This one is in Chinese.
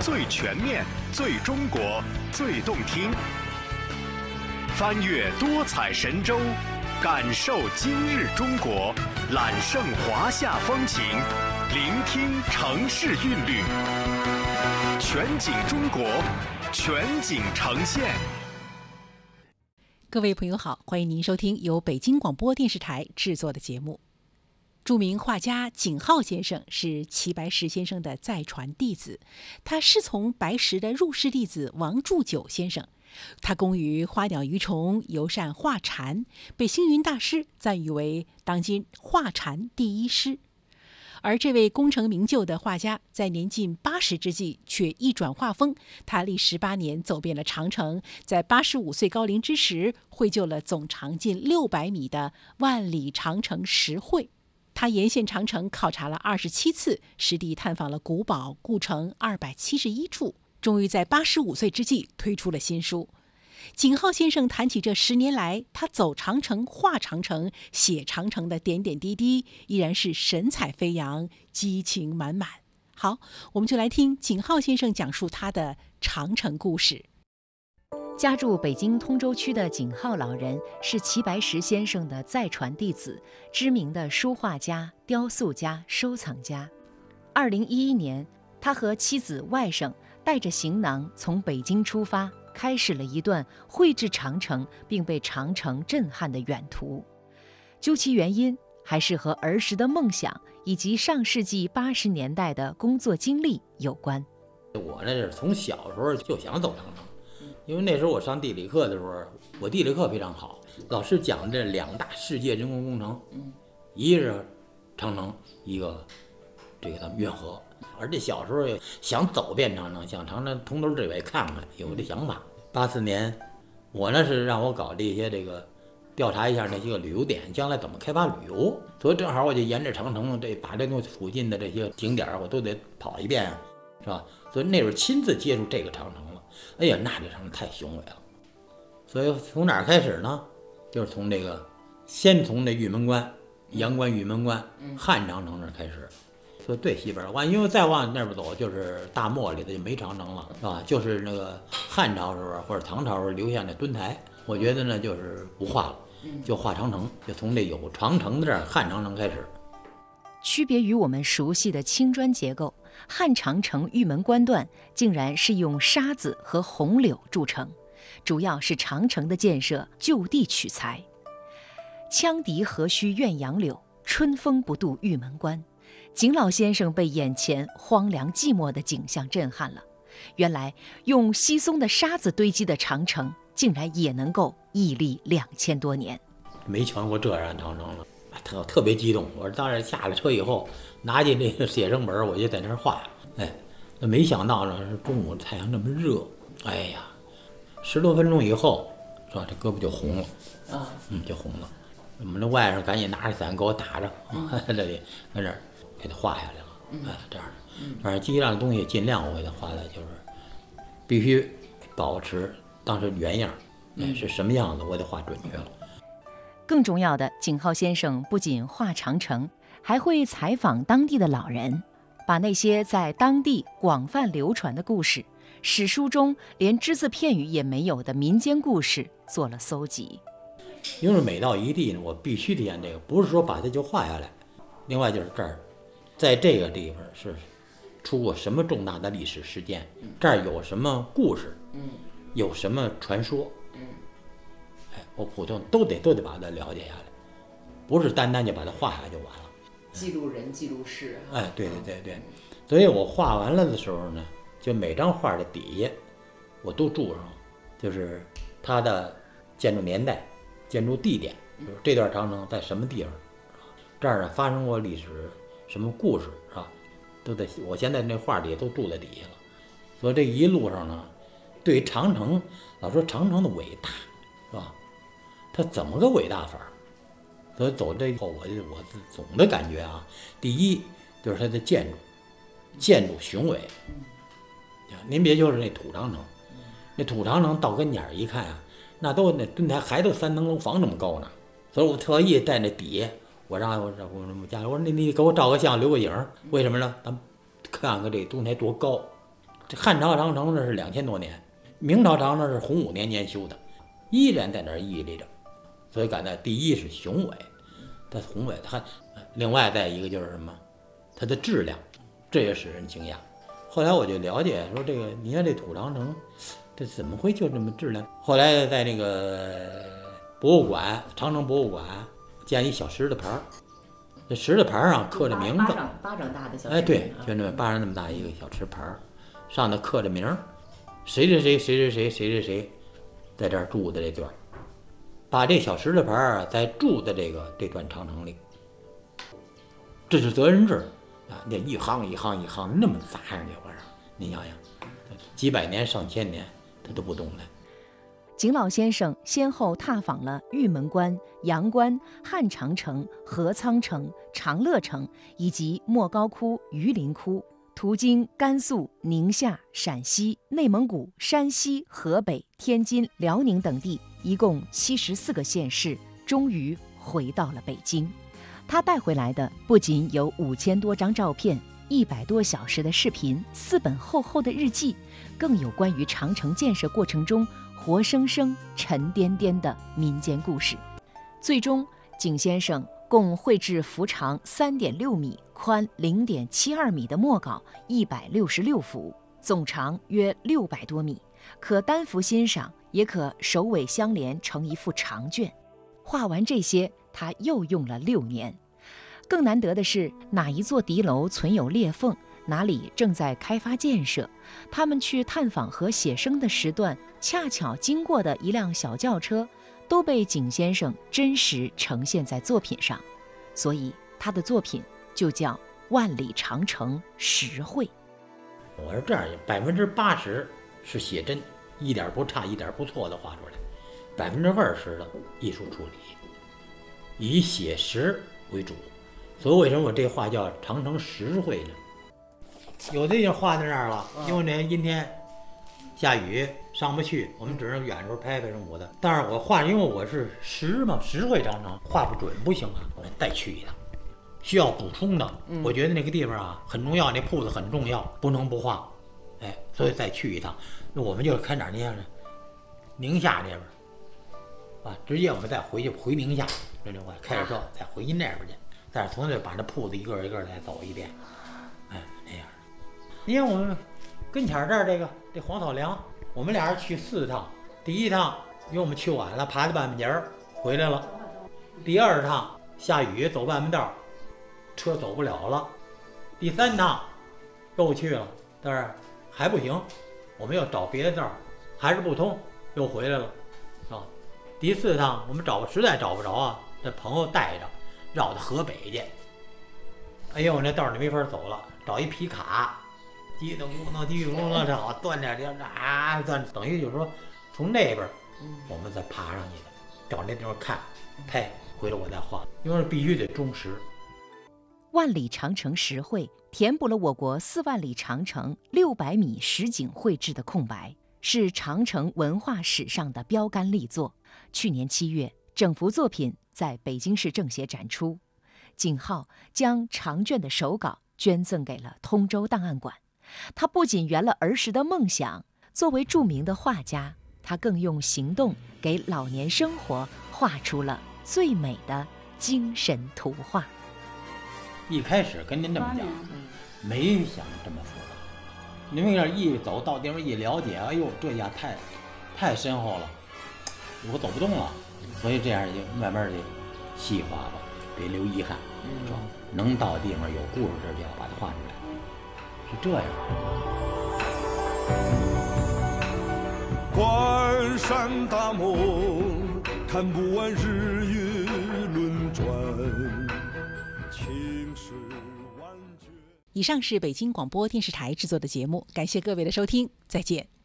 最全面、最中国、最动听。翻越多彩神州，感受今日中国，揽胜华夏风情，聆听城市韵律。全景中国，全景呈现。各位朋友好，欢迎您收听由北京广播电视台制作的节目。著名画家景浩先生是齐白石先生的再传弟子，他师从白石的入室弟子王祝九先生。他工于花鸟鱼虫，尤善画蝉，被星云大师赞誉为当今画蝉第一师。而这位功成名就的画家，在年近八十之际却一转画风。他历时八年走遍了长城，在八十五岁高龄之时，绘就了总长近六百米的万里长城石绘。他沿线长城考察了二十七次，实地探访了古堡、故城二百七十一处，终于在八十五岁之际推出了新书。景浩先生谈起这十年来他走长城、画长城、写长城的点点滴滴，依然是神采飞扬、激情满满。好，我们就来听景浩先生讲述他的长城故事。家住北京通州区的景浩老人是齐白石先生的再传弟子，知名的书画家、雕塑家、收藏家。二零一一年，他和妻子、外甥带着行囊从北京出发，开始了一段绘制长城并被长城震撼的远途。究其原因，还是和儿时的梦想以及上世纪八十年代的工作经历有关。我那是从小时候就想走长城。因为那时候我上地理课的时候，我地理课非常好，老师讲这两大世界人工工程，一个是长城，一个这个咱们运河。而且小时候想走遍长城，想长城从头至尾看看，有这想法。八四年，我呢是让我搞这些这个调查一下那些个旅游点，将来怎么开发旅游。所以正好我就沿着长城这把这东附近的这些景点我都得跑一遍，是吧？所以那时候亲自接触这个长城。哎呀，那这长城太雄伟了，所以从哪儿开始呢？就是从这个，先从这玉门关、阳关玉门关、汉长城那儿开始，就最西边儿往，因为再往那边走就是大漠里头就没长城了，是吧？就是那个汉朝时候或者唐朝时候留下那墩台，我觉得呢就是不画了，就画长城，就从这有长城的这儿汉长城开始。区别于我们熟悉的青砖结构。汉长城玉门关段竟然是用沙子和红柳筑成，主要是长城的建设就地取材。羌笛何须怨杨柳，春风不度玉门关。景老先生被眼前荒凉寂寞的景象震撼了。原来用稀松的沙子堆积的长城，竟然也能够屹立两千多年。没瞧过这样长城了，特特别激动。我说当然下了车以后。拿起那个写生本，我就在那儿画。哎，那没想到呢，是中午太阳那么热。哎呀，十多分钟以后，是吧？这胳膊就红了。啊，嗯，就红了。我们那外甥赶紧拿着伞给我打着，在这里，在这儿给他画下来了。哎，这样的。反正机上的东西尽量我给他画的，就是必须保持当时原样。哎，是什么样子，我得画准确了。更重要的，景浩先生不仅画长城。还会采访当地的老人，把那些在当地广泛流传的故事、史书中连只字片语也没有的民间故事做了搜集。因为每到一地呢，我必须体验这个，不是说把它就画下来。另外就是这儿，在这个地方是出过什么重大的历史事件，这儿有什么故事，有什么传说，哎，我普通都得都得把它了解下来，不是单单就把它画下来就完了。记录人，记录事。哎，对对对对，所以我画完了的时候呢，就每张画的底下，我都注上，就是它的建筑年代、建筑地点，就是这段长城在什么地方，这儿呢发生过历史什么故事，是吧？都在我现在那画底下都注在底下了。所以这一路上呢，对于长城，老说长城的伟大，是吧？他怎么个伟大法儿？所以走这以后，我就我总的感觉啊，第一就是它的建筑，建筑雄伟。您别就是那土长城，那土长城到跟前儿一看啊，那都那墩台还都三层楼房那么高呢。所以我特意在那底下，我让我我我家我说你你给我照个相留个影，为什么呢？咱看看这墩台多高，这汉朝长城那是两千多年，明朝长城是洪武年间修的，依然在那儿屹立着。所以感到第一是雄伟，它宏伟，它另外再一个就是什么，它的质量，这也使人惊讶。后来我就了解说，这个你看这土长城，这怎么会就这么质量？后来在那个博物馆，长城博物馆建一小石头牌儿，这石头牌儿上刻着名字，巴掌巴掌大的小哎，对，就那么巴掌那么大一个小石牌儿，上头刻着名儿，谁谁谁谁谁谁谁谁谁，在这儿住的这段儿，把这小石头牌儿啊，在住的这个这段长城里，这是责任制啊！那一行一行一行那么砸上去，我说，您想想，几百年上千年，它都不动了。景老先生先后踏访了玉门关、阳关、汉长城、河仓城、长乐城以及莫高窟、榆林窟，途经甘肃、宁夏、陕西、内蒙古、山西、河北、天津、辽宁等地，一共七十四个县市，终于回到了北京。他带回来的不仅有五千多张照片、一百多小时的视频、四本厚厚的日记，更有关于长城建设过程中活生生、沉甸甸的民间故事。最终，景先生共绘制幅长三点六米、宽零点七二米的墨稿一百六十六幅，总长约六百多米，可单幅欣赏，也可首尾相连成一幅长卷。画完这些，他又用了六年。更难得的是，哪一座敌楼存有裂缝，哪里正在开发建设，他们去探访和写生的时段，恰巧经过的一辆小轿车，都被景先生真实呈现在作品上，所以他的作品就叫《万里长城实绘》。我说这样，百分之八十是写真，一点不差，一点不错的画出来；百分之二十的艺术处理，以写实为主。所以为什么我这画叫长城实绘呢？有的就画在那儿了，因为那阴天下雨上不去，我们只能远处拍拍什么的。但是我画，因为我是实嘛，实绘长城，画不准不行啊，我再去一趟。需要补充的，我觉得那个地方啊很重要，那铺子很重要，不能不画。哎，所以再去一趟。那我们就开哪儿呢？宁夏这边啊，直接我们再回去回宁夏，这就我开着车再回去那边去。但是从这把那铺子一个一个再走一遍，哎，那样。你看我们跟前这儿这个这黄草梁，我们俩人去四趟。第一趟因为我们去晚了，爬到半截儿回来了。第二趟下雨走半门道，车走不了了。第三趟又去了，但是还不行，我们要找别的道儿，还是不通，又回来了，啊。第四趟我们找实在找不着啊，这朋友带着。绕到河北去，哎呦，那道儿你没法走了，找一皮卡，叽咚咕咚，叽咚咕咚，这好断点点啊，断，等于就是说，从那边我们再爬上去的，找那地方看，拍，回来我再画，因为必须得忠实。万里长城实绘填补了我国四万里长城六百米实景绘制的空白，是长城文化史上的标杆力作。去年七月，整幅作品。在北京市政协展出，景浩将长卷的手稿捐赠给了通州档案馆。他不仅圆了儿时的梦想，作为著名的画家，他更用行动给老年生活画出了最美的精神图画。一开始跟您这么讲，没想这么复杂。您为这一走到地方一了解，哎呦，这家太太深厚了，我走不动了。所以这样就慢慢的细化吧，别留遗憾，是吧？能到地方有故事这就要把它画出来，是这样。关山大漠，看不完日月轮转，以上是北京广播电视台制作的节目，感谢各位的收听，再见。